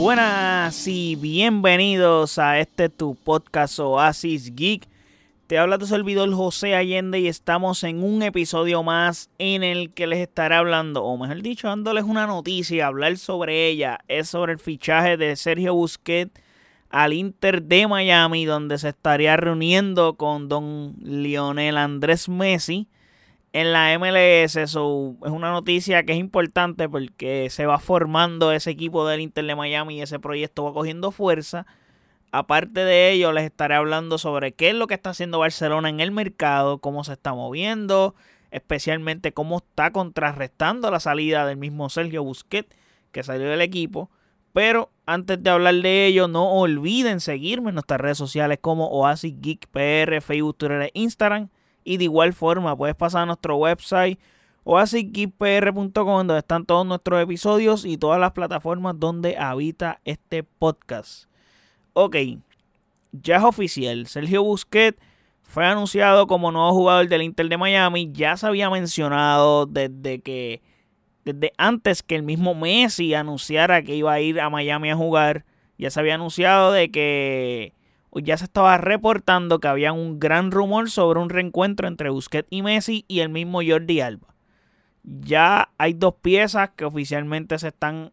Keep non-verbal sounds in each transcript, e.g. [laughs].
Buenas y bienvenidos a este tu podcast Oasis Geek. Te habla tu servidor José Allende y estamos en un episodio más en el que les estaré hablando, o mejor dicho, dándoles una noticia, hablar sobre ella. Es sobre el fichaje de Sergio Busquets al Inter de Miami, donde se estaría reuniendo con don Lionel Andrés Messi en la MLS. Eso es una noticia que es importante porque se va formando ese equipo del Inter de Miami y ese proyecto va cogiendo fuerza. Aparte de ello, les estaré hablando sobre qué es lo que está haciendo Barcelona en el mercado, cómo se está moviendo, especialmente cómo está contrarrestando la salida del mismo Sergio Busquets, que salió del equipo. Pero antes de hablar de ello, no olviden seguirme en nuestras redes sociales como Oasis Geek PR, Facebook, Twitter e Instagram. Y de igual forma, puedes pasar a nuestro website oasisgeekpr.com, donde están todos nuestros episodios y todas las plataformas donde habita este podcast. Ok, ya es oficial. Sergio Busquets fue anunciado como nuevo jugador del Inter de Miami. Ya se había mencionado desde que. Desde antes que el mismo Messi anunciara que iba a ir a Miami a jugar. Ya se había anunciado de que. Ya se estaba reportando que había un gran rumor sobre un reencuentro entre Busquets y Messi y el mismo Jordi Alba. Ya hay dos piezas que oficialmente se están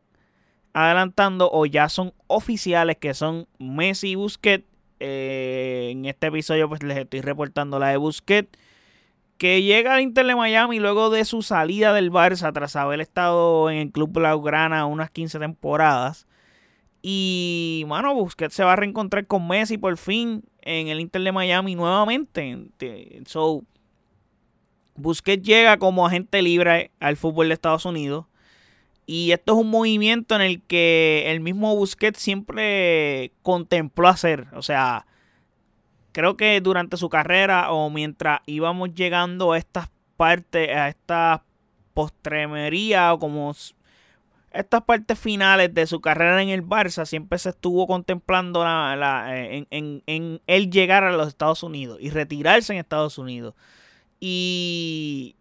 adelantando o ya son oficiales que son Messi y Busquets. Eh, en este episodio pues les estoy reportando la de Busquets que llega al Inter de Miami luego de su salida del Barça tras haber estado en el club Blaugrana unas 15 temporadas. Y, mano, Busquets se va a reencontrar con Messi por fin en el Inter de Miami nuevamente. So, Busquets llega como agente libre al fútbol de Estados Unidos. Y esto es un movimiento en el que el mismo Busquets siempre contempló hacer. O sea, creo que durante su carrera o mientras íbamos llegando a estas partes, a estas postremería o como estas partes finales de su carrera en el Barça, siempre se estuvo contemplando en, en, en él llegar a los Estados Unidos y retirarse en Estados Unidos. Y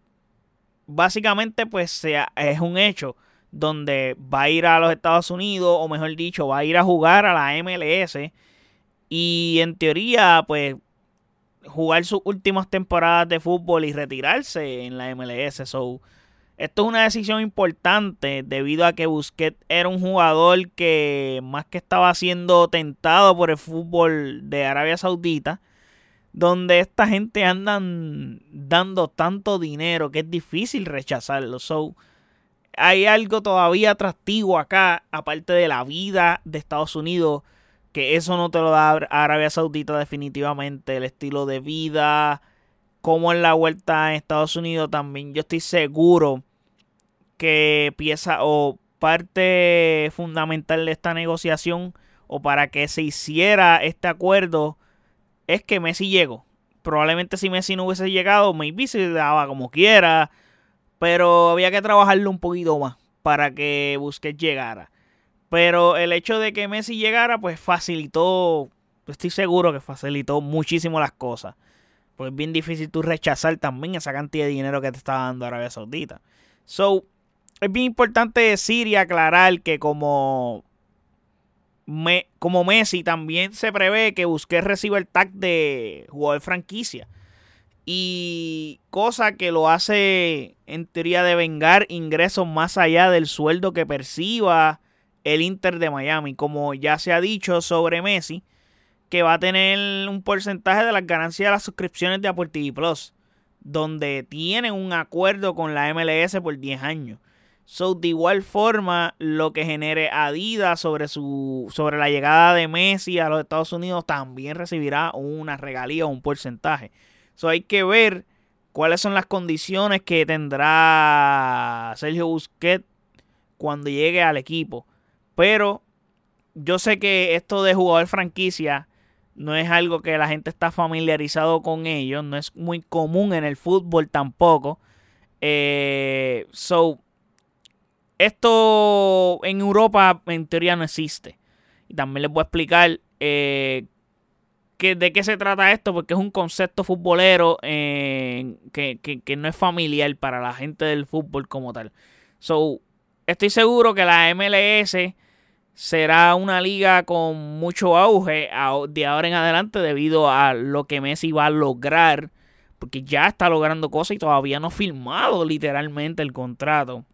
básicamente pues es un hecho donde va a ir a los Estados Unidos, o mejor dicho, va a ir a jugar a la MLS. Y en teoría, pues, jugar sus últimas temporadas de fútbol y retirarse en la MLS. So, esto es una decisión importante debido a que Busquets era un jugador que más que estaba siendo tentado por el fútbol de Arabia Saudita, donde esta gente andan dando tanto dinero que es difícil rechazarlo. So, hay algo todavía atractivo acá, aparte de la vida de Estados Unidos, que eso no te lo da Arabia Saudita definitivamente, el estilo de vida, como en la vuelta en Estados Unidos también, yo estoy seguro que pieza o parte fundamental de esta negociación o para que se hiciera este acuerdo es que Messi llegó. Probablemente si Messi no hubiese llegado, maybe se daba como quiera pero había que trabajarlo un poquito más para que Busquets llegara. Pero el hecho de que Messi llegara, pues facilitó, estoy seguro que facilitó muchísimo las cosas. Pues es bien difícil tú rechazar también esa cantidad de dinero que te está dando Arabia Saudita. So, es bien importante decir y aclarar que como, como Messi también se prevé que Busquets reciba el tag de jugador franquicia. Y cosa que lo hace en teoría de vengar ingresos más allá del sueldo que perciba el Inter de Miami. Como ya se ha dicho sobre Messi, que va a tener un porcentaje de las ganancias de las suscripciones de Apple Plus. Donde tienen un acuerdo con la MLS por 10 años. So, de igual forma, lo que genere Adidas sobre, su, sobre la llegada de Messi a los Estados Unidos también recibirá una regalía o un porcentaje. So hay que ver cuáles son las condiciones que tendrá Sergio Busquets cuando llegue al equipo. Pero yo sé que esto de jugador franquicia no es algo que la gente está familiarizado con ellos. No es muy común en el fútbol tampoco. Eh, so, esto en Europa en teoría no existe. Y también les voy a explicar eh, de qué se trata esto, porque es un concepto futbolero eh, que, no es familiar para la gente del fútbol como tal. So, estoy seguro que la MLS será una liga con mucho auge de ahora en adelante debido a lo que Messi va a lograr, porque ya está logrando cosas y todavía no ha firmado literalmente el contrato.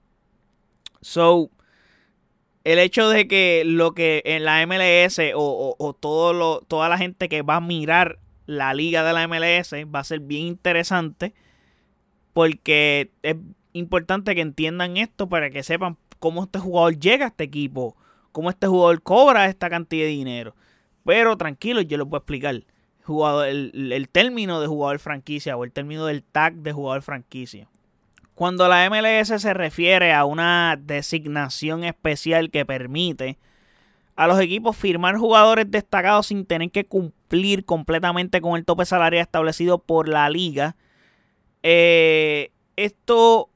So, el hecho de que lo que en la MLS o, todo lo, toda la gente que va a mirar la liga de la MLS va a ser bien interesante porque es importante que entiendan esto para que sepan cómo este jugador llega a este equipo cómo este jugador cobra esta cantidad de dinero. Pero tranquilo, yo les voy a explicar. Jugador, el, término de jugador franquicia o el término del tag de jugador franquicia. Cuando la MLS se refiere a una designación especial que permite a los equipos firmar jugadores destacados sin tener que cumplir completamente con el tope salarial establecido por la liga, eh, esto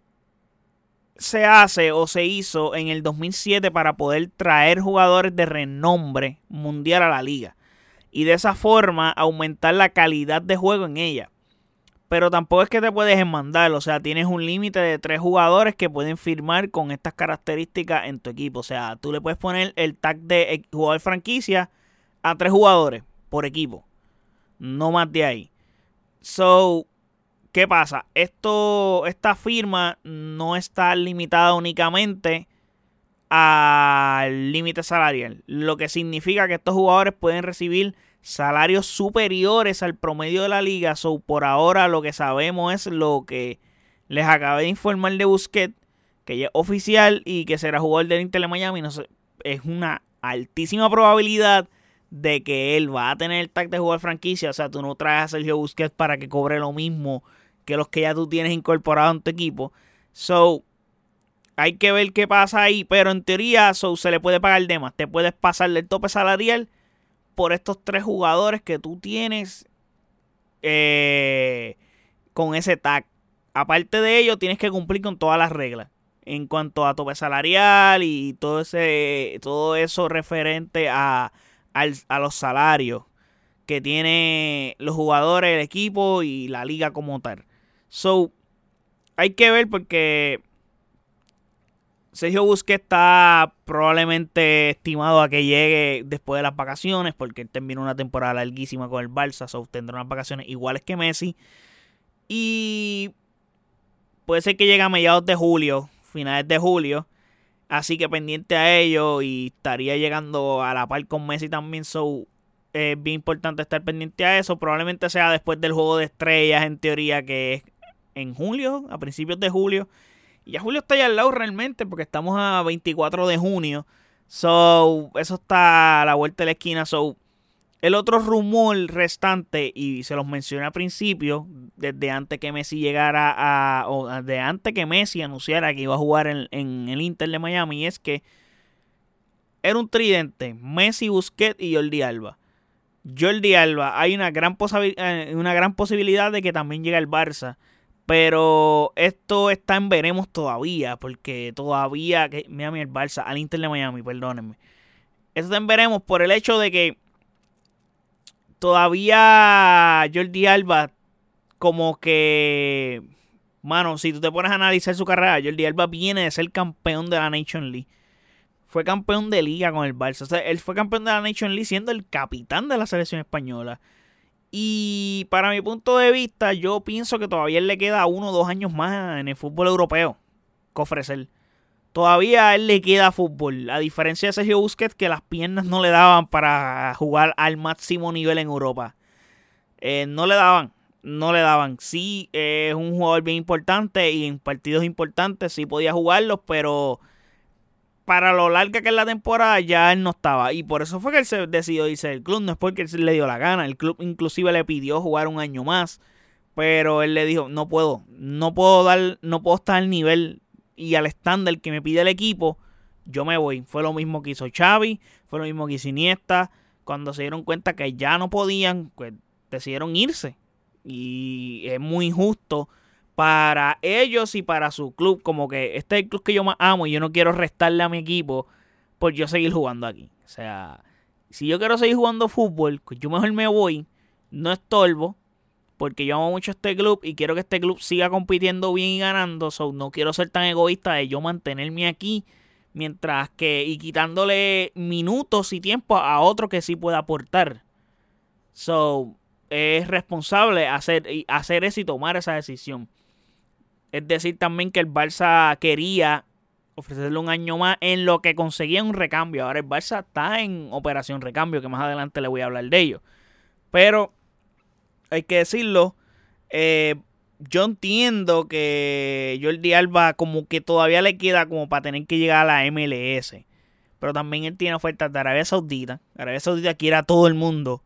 se hace o se hizo en el 2007 para poder traer jugadores de renombre mundial a la liga y de esa forma aumentar la calidad de juego en ella. Pero tampoco es que te puedes mandar, o sea, tienes un límite de tres jugadores que pueden firmar con estas características en tu equipo. O sea, tú le puedes poner el tag de jugador franquicia a tres jugadores por equipo, no más de ahí. So, ¿Qué pasa? Esto, esta firma no está limitada únicamente al límite salarial, lo que significa que estos jugadores pueden recibir salarios superiores al promedio de la liga. So, por ahora lo que sabemos es lo que les acabé de informar de Busquets, que ya es oficial y que será jugador del Inter de Miami. No sé, es una altísima probabilidad de que él va a tener el tag de jugar franquicia. O sea, tú no traes a Sergio Busquets para que cobre lo mismo que los que ya tú tienes incorporado en tu equipo. So, hay que ver qué pasa ahí, pero en teoría so, se le puede pagar de más. Te puedes pasar del tope salarial por estos tres jugadores que tú tienes eh, con ese tag. Aparte de ello, tienes que cumplir con todas las reglas en cuanto a tope salarial y todo ese todo eso referente a, a los salarios que tiene los jugadores, el equipo y la liga como tal. So, hay que ver porque Sergio Busquets está probablemente estimado a que llegue después de las vacaciones, porque él terminó una temporada larguísima con el Barça, so tendrá unas vacaciones iguales que Messi. Y puede ser que llegue a mediados de julio, finales de julio. Así que pendiente a ello y estaría llegando a la par con Messi también. So, es bien importante estar pendiente a eso. Probablemente sea después del juego de estrellas, en teoría, que es en julio, a principios de julio. Y ya julio está ya al lado realmente porque estamos a 24 de junio. So, eso está a la vuelta de la esquina. So, el otro rumor restante, y se los mencioné al principio, desde antes que Messi llegara a. o desde antes que Messi anunciara que iba a jugar en, en el Inter de Miami, es que era un tridente: Messi, Busquets y Jordi Alba. Jordi Alba, hay una gran, eh, una gran posibilidad de que también llegue al Barça. Pero esto está en veremos todavía, porque todavía, que Miami el Barça, al Inter de Miami, perdónenme. Esto está en veremos por el hecho de que todavía Jordi Alba, como que, mano, si tú te pones a analizar su carrera, Jordi Alba viene de ser campeón de la Nation League. Fue campeón de liga con el Barça. O sea, él fue campeón de la Nation League siendo el capitán de la selección española. Y para mi punto de vista, yo pienso que todavía él le queda uno o dos años más en el fútbol europeo que ofrecer. Todavía él le queda fútbol. A diferencia de Sergio Busquets, que las piernas no le daban para jugar al máximo nivel en Europa. Eh, no le daban. No le daban. Sí, es un jugador bien importante y en partidos importantes sí podía jugarlos, pero para lo larga que es la temporada ya él no estaba. Y por eso fue que él se decidió irse del club. No es porque él le dio la gana. El club inclusive le pidió jugar un año más. Pero él le dijo, no puedo. No puedo dar, no puedo estar al nivel y al estándar que me pide el equipo. Yo me voy. Fue lo mismo que hizo Xavi. Fue lo mismo que hizo Iniesta. Cuando se dieron cuenta que ya no podían, pues decidieron irse. Y es muy injusto para ellos y para su club. Como que este es el club que yo más amo y yo no quiero restarle a mi equipo por yo seguir jugando aquí. O sea, si yo quiero seguir jugando fútbol, pues yo mejor me voy, no estorbo, porque yo amo mucho este club y quiero que este club siga compitiendo bien y ganando. So, no quiero ser tan egoísta de yo mantenerme aquí Mientras que, y quitándole minutos y tiempo a otro que sí pueda aportar. So, es responsable hacer, hacer eso y tomar esa decisión. Es decir, también que el Barça quería ofrecerle un año más en lo que conseguía un recambio. Ahora el Barça está en operación recambio, que más adelante le voy a hablar de ello. Pero hay que decirlo, eh, yo entiendo que Jordi Alba como que todavía le queda como para tener que llegar a la MLS. Pero también él tiene ofertas de Arabia Saudita. Arabia Saudita quiere a todo el mundo.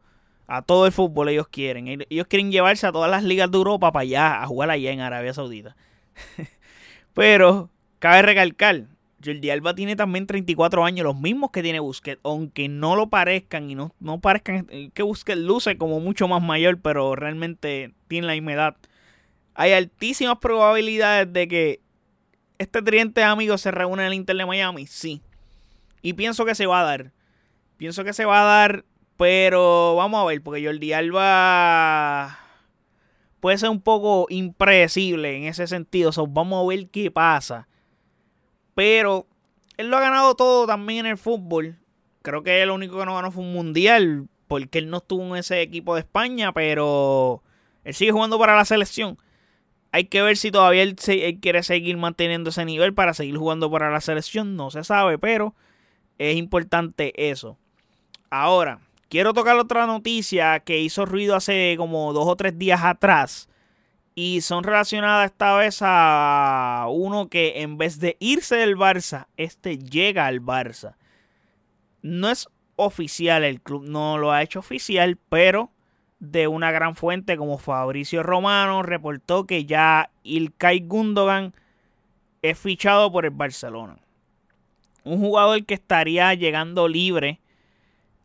A todo el fútbol ellos quieren. Ellos quieren llevarse a todas las ligas de Europa para allá, a jugar allá en Arabia Saudita. [laughs] Pero cabe recalcar, Jordi Alba tiene también 34 años, los mismos que tiene Busquets, aunque no lo parezcan y no, no parezcan que Busquets luce como mucho más mayor, pero realmente tiene la misma edad. Hay altísimas probabilidades de que este tridente de amigos se reúne en el Inter de Miami, sí. Y pienso que se va a dar. Pienso que se va a dar, pero vamos a ver, porque Jordi Alba puede ser un poco impredecible en ese sentido. vamos a ver qué pasa. Pero él lo ha ganado todo también en el fútbol. Creo que el único que no ganó fue un mundial. Porque él no estuvo en ese equipo de España. Pero él sigue jugando para la selección. Hay que ver si todavía él, quiere seguir manteniendo ese nivel para seguir jugando para la selección. No se sabe, pero es importante eso. Ahora, quiero tocar otra noticia que hizo ruido hace como dos o tres días atrás. Y son relacionadas esta vez a uno que en vez de irse del Barça, este llega al Barça. No es oficial, el club no lo ha hecho oficial, pero de una gran fuente como Fabricio Romano reportó que ya Ilkay Gundogan es fichado por el Barcelona. Un jugador que estaría llegando libre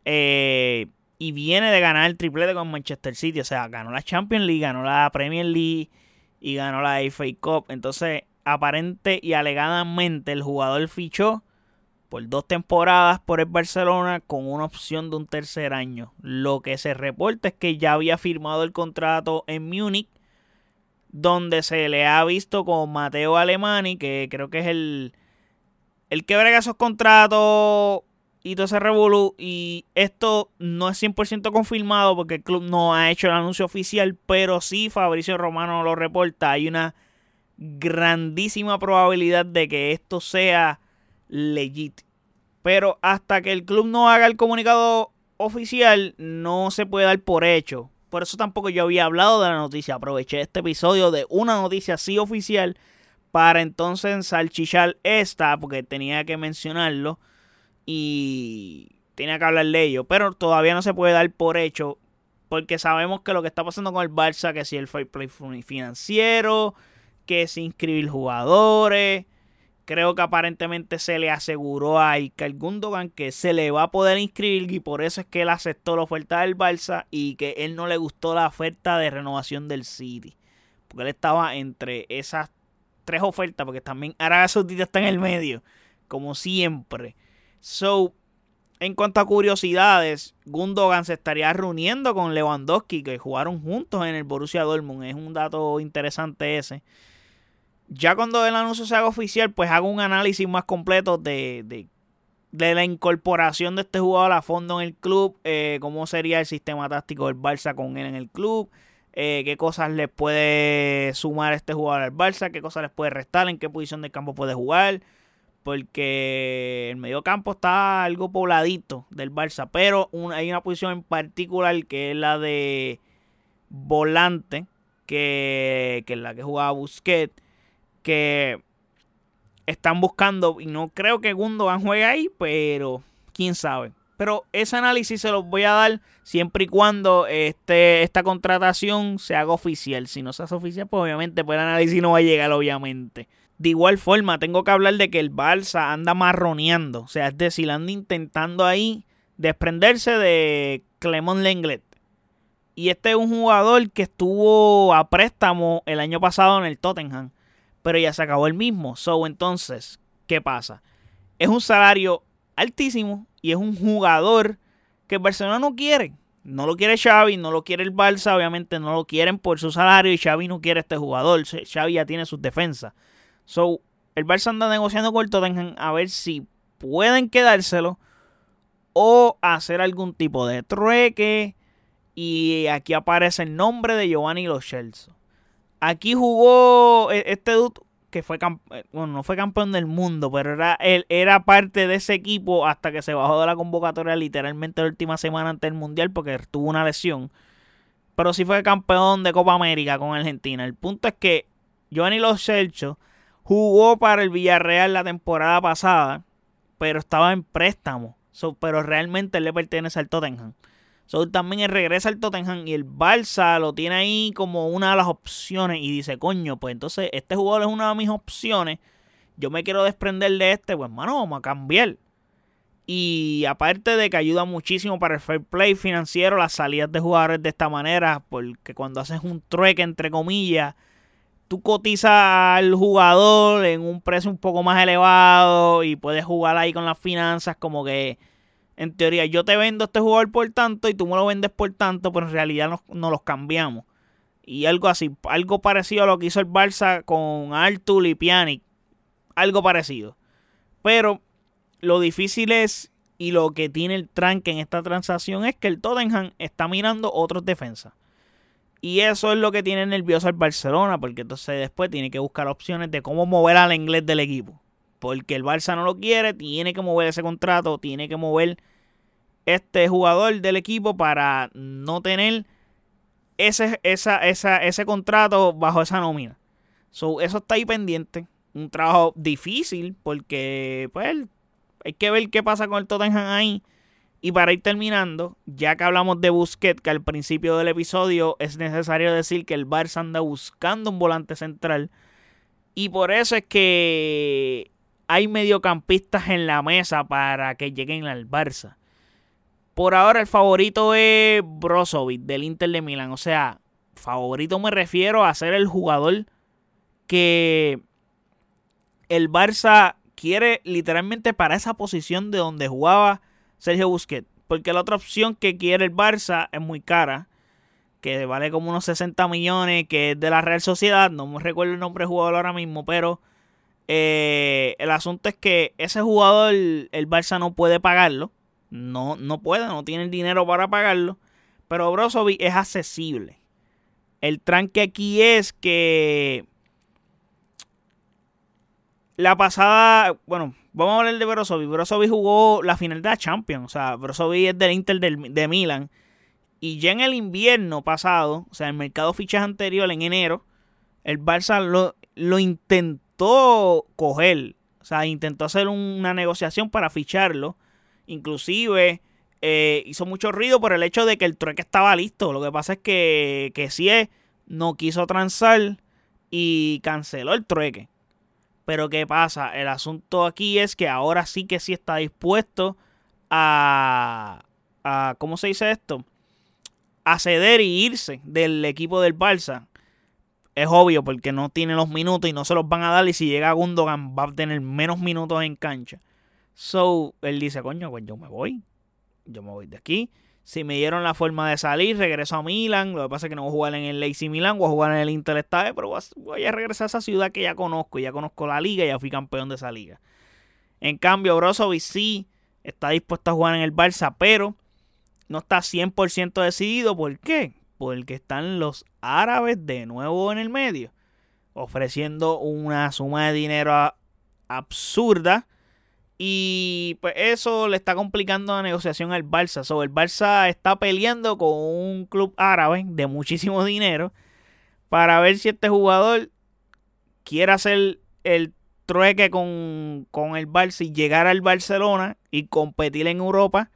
eh, y viene de ganar el triplete con Manchester City. O sea, ganó la Champions League, ganó la Premier League y ganó la FA Cup. Entonces, aparente y alegadamente, el jugador fichó por dos temporadas por el Barcelona con una opción de un tercer año. Lo que se reporta es que ya había firmado el contrato en Múnich, donde se le ha visto con Mateo Alemani, que creo que es el, el que brega esos contratos y todo ese revolú. Y esto no es 100% confirmado porque el club no ha hecho el anuncio oficial, pero sí Fabricio Romano lo reporta. Hay una grandísima probabilidad de que esto sea legit. Pero hasta que el club no haga el comunicado oficial, no se puede dar por hecho. Por eso tampoco yo había hablado de la noticia. Aproveché este episodio de una noticia así oficial para entonces ensalchichar esta, porque tenía que mencionarlo y tenía que hablar de ello. Pero todavía no se puede dar por hecho. Porque sabemos que lo que está pasando con el Barça, que si el fair play financiero, que si inscribir jugadores. Creo que aparentemente se le aseguró a Ilkay Gundogan que se le va a poder inscribir y por eso es que él aceptó la oferta del Barça y que él no le gustó la oferta de renovación del City. Porque él estaba entre esas tres ofertas, porque también Arabia Saudita está en el medio, como siempre. So, en cuanto a curiosidades, Gundogan se estaría reuniendo con Lewandowski, que jugaron juntos en el Borussia Dortmund. Es un dato interesante ese. Ya cuando el anuncio se haga oficial, pues hago un análisis más completo de, de, la incorporación de este jugador a fondo en el club, eh, cómo sería el sistema táctico del Barça con él en el club, eh, qué cosas le puede sumar este jugador al Barça, qué cosas les puede restar, en qué posición del campo puede jugar porque el medio campo está algo pobladito del Barça, pero hay una posición en particular que es la de volante, que, es la que jugaba Busquets, que están buscando, y no creo que Gundogan juegue ahí, pero quién sabe. Pero ese análisis se los voy a dar siempre y cuando este, esta contratación se haga oficial. Si no se hace oficial, pues obviamente pues el análisis no va a llegar, obviamente. De igual forma, tengo que hablar de que el Barça anda marroneando. O sea, es decir, anda intentando ahí desprenderse de Clemón Lenglet. Y este es un jugador que estuvo a préstamo el año pasado en el Tottenham. Pero ya se acabó el mismo. So, entonces, ¿qué pasa? Es un salario altísimo y es un jugador que el Barcelona no quiere. No lo quiere Xavi, no lo quiere el Barça, obviamente no lo quieren por su salario y Xavi no quiere este jugador. Xavi ya tiene sus defensas. So, el Barça anda negociando con Tottenham a ver si pueden quedárselo o hacer algún tipo de trueque. Y aquí aparece el nombre de Giovanni Los Aquí jugó e, este dude que fue eh, bueno, no fue campeón del mundo, pero era, él era parte de ese equipo hasta que se bajó de la convocatoria literalmente la última semana antes del Mundial porque tuvo una lesión. Pero sí fue campeón de Copa América con Argentina. El punto es que Giovanni Los jugó para el Villarreal la temporada pasada, pero estaba en préstamo pero realmente él le pertenece al Tottenham. So, también él regresa al Tottenham y el Barça lo tiene ahí como una de las opciones y dice, coño, pues entonces este jugador es una de mis opciones. Yo me quiero desprender de este, pues mano, vamos a cambiar. Y aparte de que ayuda muchísimo para el fair play financiero, las salidas de jugadores de esta manera, porque cuando haces un trueque, entre comillas, tú cotizas al jugador en un precio un poco más elevado y puedes jugar ahí con las finanzas como que en teoría yo te vendo este jugador por tanto y tú me lo vendes por tanto, pero en realidad no, no los cambiamos. Y algo así, algo parecido a lo que hizo el Barça con Artur y Pjanic, algo parecido. Pero lo difícil es y lo que tiene el tranque en esta transacción es que el Tottenham está mirando otros defensas. Y eso es lo que tiene nervioso al Barcelona, porque entonces después tiene que buscar opciones de cómo mover al inglés del equipo. Porque el Barça no lo quiere, tiene que mover ese contrato, tiene que mover este jugador del equipo para no tener ese, esa, esa, ese contrato bajo esa nómina. eso está ahí pendiente. Un trabajo difícil porque pues hay que ver qué pasa con el Tottenham ahí. Y para ir terminando, ya que hablamos de Busquets, que al principio del episodio es necesario decir que el Barça anda buscando un volante central. Y por eso es que hay mediocampistas en la mesa para que lleguen al Barça. Por ahora el favorito es Brozovic del Inter de Milán. O sea, favorito me refiero a ser el jugador que el Barça quiere literalmente para esa posición de donde jugaba Sergio Busquets. Porque la otra opción que quiere el Barça es muy cara. Que vale como unos 60 millones. Que es de la Real Sociedad. No me recuerdo el nombre del jugador ahora mismo. Pero eh, el asunto es que ese jugador el, Barça no puede pagarlo. No, no puede, no tiene el dinero para pagarlo. Pero Brozovic es accesible. El tranque aquí es que la pasada, bueno, vamos a hablar de Brozovic. Brozovic jugó la final de la Champions. O sea, Brozovic es del Inter de, Milan. Y ya en el invierno pasado, o sea, el mercado fichas anterior, en enero, el Barça lo, lo intentó coger. O sea, intentó hacer una negociación para ficharlo. Inclusive eh, hizo mucho ruido por el hecho de que el trueque estaba listo. Lo que pasa es que, que es no quiso transar y canceló el trueque. Pero ¿qué pasa? El asunto aquí es que ahora sí que sí está dispuesto a, a ¿cómo se dice esto? A ceder y irse del equipo del Barça. Es obvio porque no tiene los minutos y no se los van a dar y si llega Gundogan va a tener menos minutos en cancha. So, él dice, coño, pues yo me voy. Yo me voy de aquí. Si me dieron la forma de salir, regreso a Milan. Lo que pasa es que no voy a jugar en el Lazy Milan, voy a jugar en el Inter pero voy a regresar a esa ciudad que ya conozco. Ya conozco la liga ya fui campeón de esa liga. En cambio, Brozovic sí está dispuesto a jugar en el Barça, pero no está 100% decidido. ¿Por qué? Porque están los árabes de nuevo en el medio, ofreciendo una suma de dinero absurda y pues eso le está complicando la negociación al Barça. So, el Barça está peleando con un club árabe de muchísimo dinero para ver si este jugador quiere hacer el trueque con, con el Barça y llegar al Barcelona y competir en Europa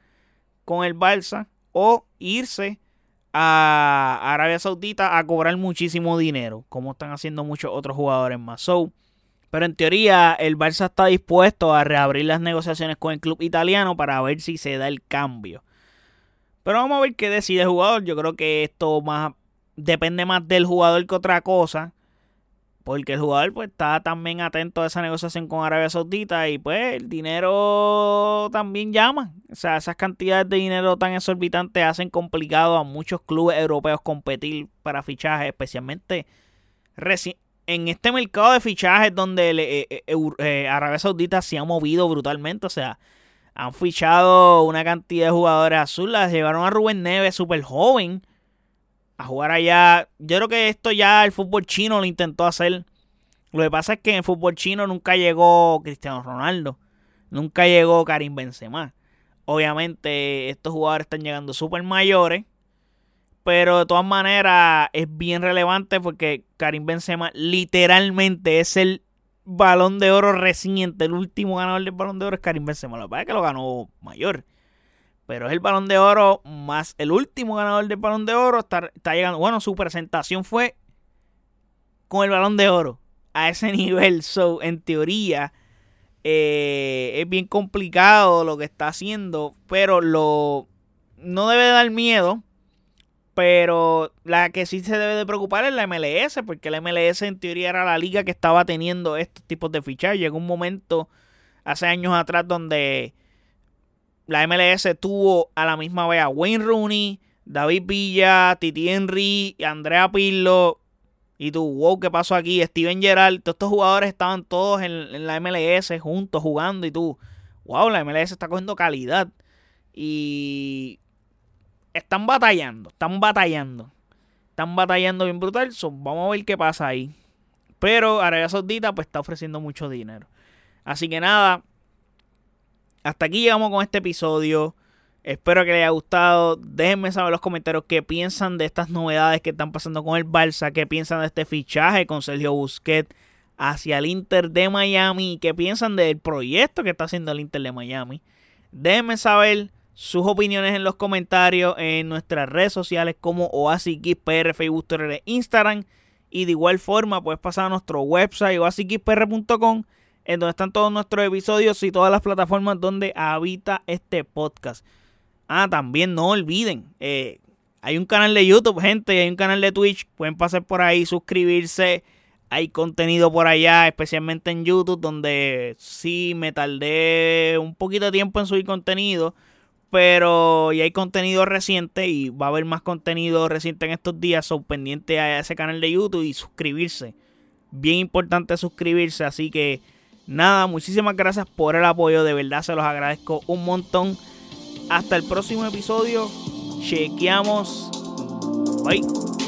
con el Barça o irse a Arabia Saudita a cobrar muchísimo dinero, como están haciendo muchos otros jugadores más. Pero en teoría el Barça está dispuesto a reabrir las negociaciones con el club italiano para ver si se da el cambio. Pero vamos a ver qué decide el jugador. Yo creo que esto más depende más del jugador que otra cosa. Porque el jugador pues está también atento a esa negociación con Arabia Saudita y pues el dinero también llama. O sea, esas cantidades de dinero tan exorbitantes hacen complicado a muchos clubes europeos competir para fichajes, especialmente en este mercado de fichajes donde eh, eh, Arabia Saudita se ha movido brutalmente, o sea, han fichado una cantidad de jugadores azules, llevaron a Rubén Neves súper joven a jugar allá. Yo creo que esto ya el fútbol chino lo intentó hacer. Lo que pasa es que en el fútbol chino nunca llegó Cristiano Ronaldo, nunca llegó Karim Benzema. Obviamente estos jugadores están llegando súper mayores pero de todas maneras es bien relevante porque Karim Benzema literalmente es el balón de oro reciente. El último ganador del balón de oro es Karim Benzema. Lo que pasa es que lo ganó mayor. Pero es el balón de oro más el último ganador del balón de oro. Está, llegando. Bueno, su presentación fue con el balón de oro. A ese [laughs] nivel. So, en teoría. Eh, es bien complicado lo que está haciendo. Pero lo. No debe dar miedo pero la que sí se debe de preocupar es la MLS, porque la MLS en teoría era la liga que estaba teniendo estos tipos de fichajes. Llegó un momento hace años atrás donde la MLS tuvo a la misma vez a Wayne Rooney, David Villa, Titi Henry, Andrea Pirlo. Y tú, wow, ¿qué pasó aquí? Steven Gerrard, todos estos jugadores estaban todos en, en la MLS juntos jugando. Y tú, wow, la MLS está cogiendo calidad. Y están batallando, están batallando. Están batallando bien brutal. vamos a ver qué pasa ahí. Pero Arabia Saudita pues está ofreciendo mucho dinero. Así que nada. Hasta aquí llegamos con este episodio. Espero que les haya gustado. Déjenme saber en los comentarios qué piensan de estas novedades que están pasando con el Barça. Qué piensan de este fichaje con Sergio Busquets hacia el Inter de Miami. Qué piensan del proyecto que está haciendo el Inter de Miami. Déjenme saber sus opiniones en los comentarios en nuestras redes sociales como OasisXPR, Facebook, Twitter Instagram. Y de igual forma puedes pasar a nuestro website oasisxpr.com en donde están todos nuestros episodios y todas las plataformas donde habita este podcast. Ah, también no olviden, eh, hay un canal de YouTube, gente, hay un canal de Twitch. Pueden pasar por ahí, suscribirse. Hay contenido por allá, especialmente en YouTube, donde sí me tardé un poquito de tiempo en subir contenido pero ya hay contenido reciente y va a haber más contenido reciente en estos días. Son pendientes a ese canal de YouTube y suscribirse. Bien importante suscribirse. Así que nada, muchísimas gracias por el apoyo. De verdad se los agradezco un montón. Hasta el próximo episodio. Chequeamos. Bye.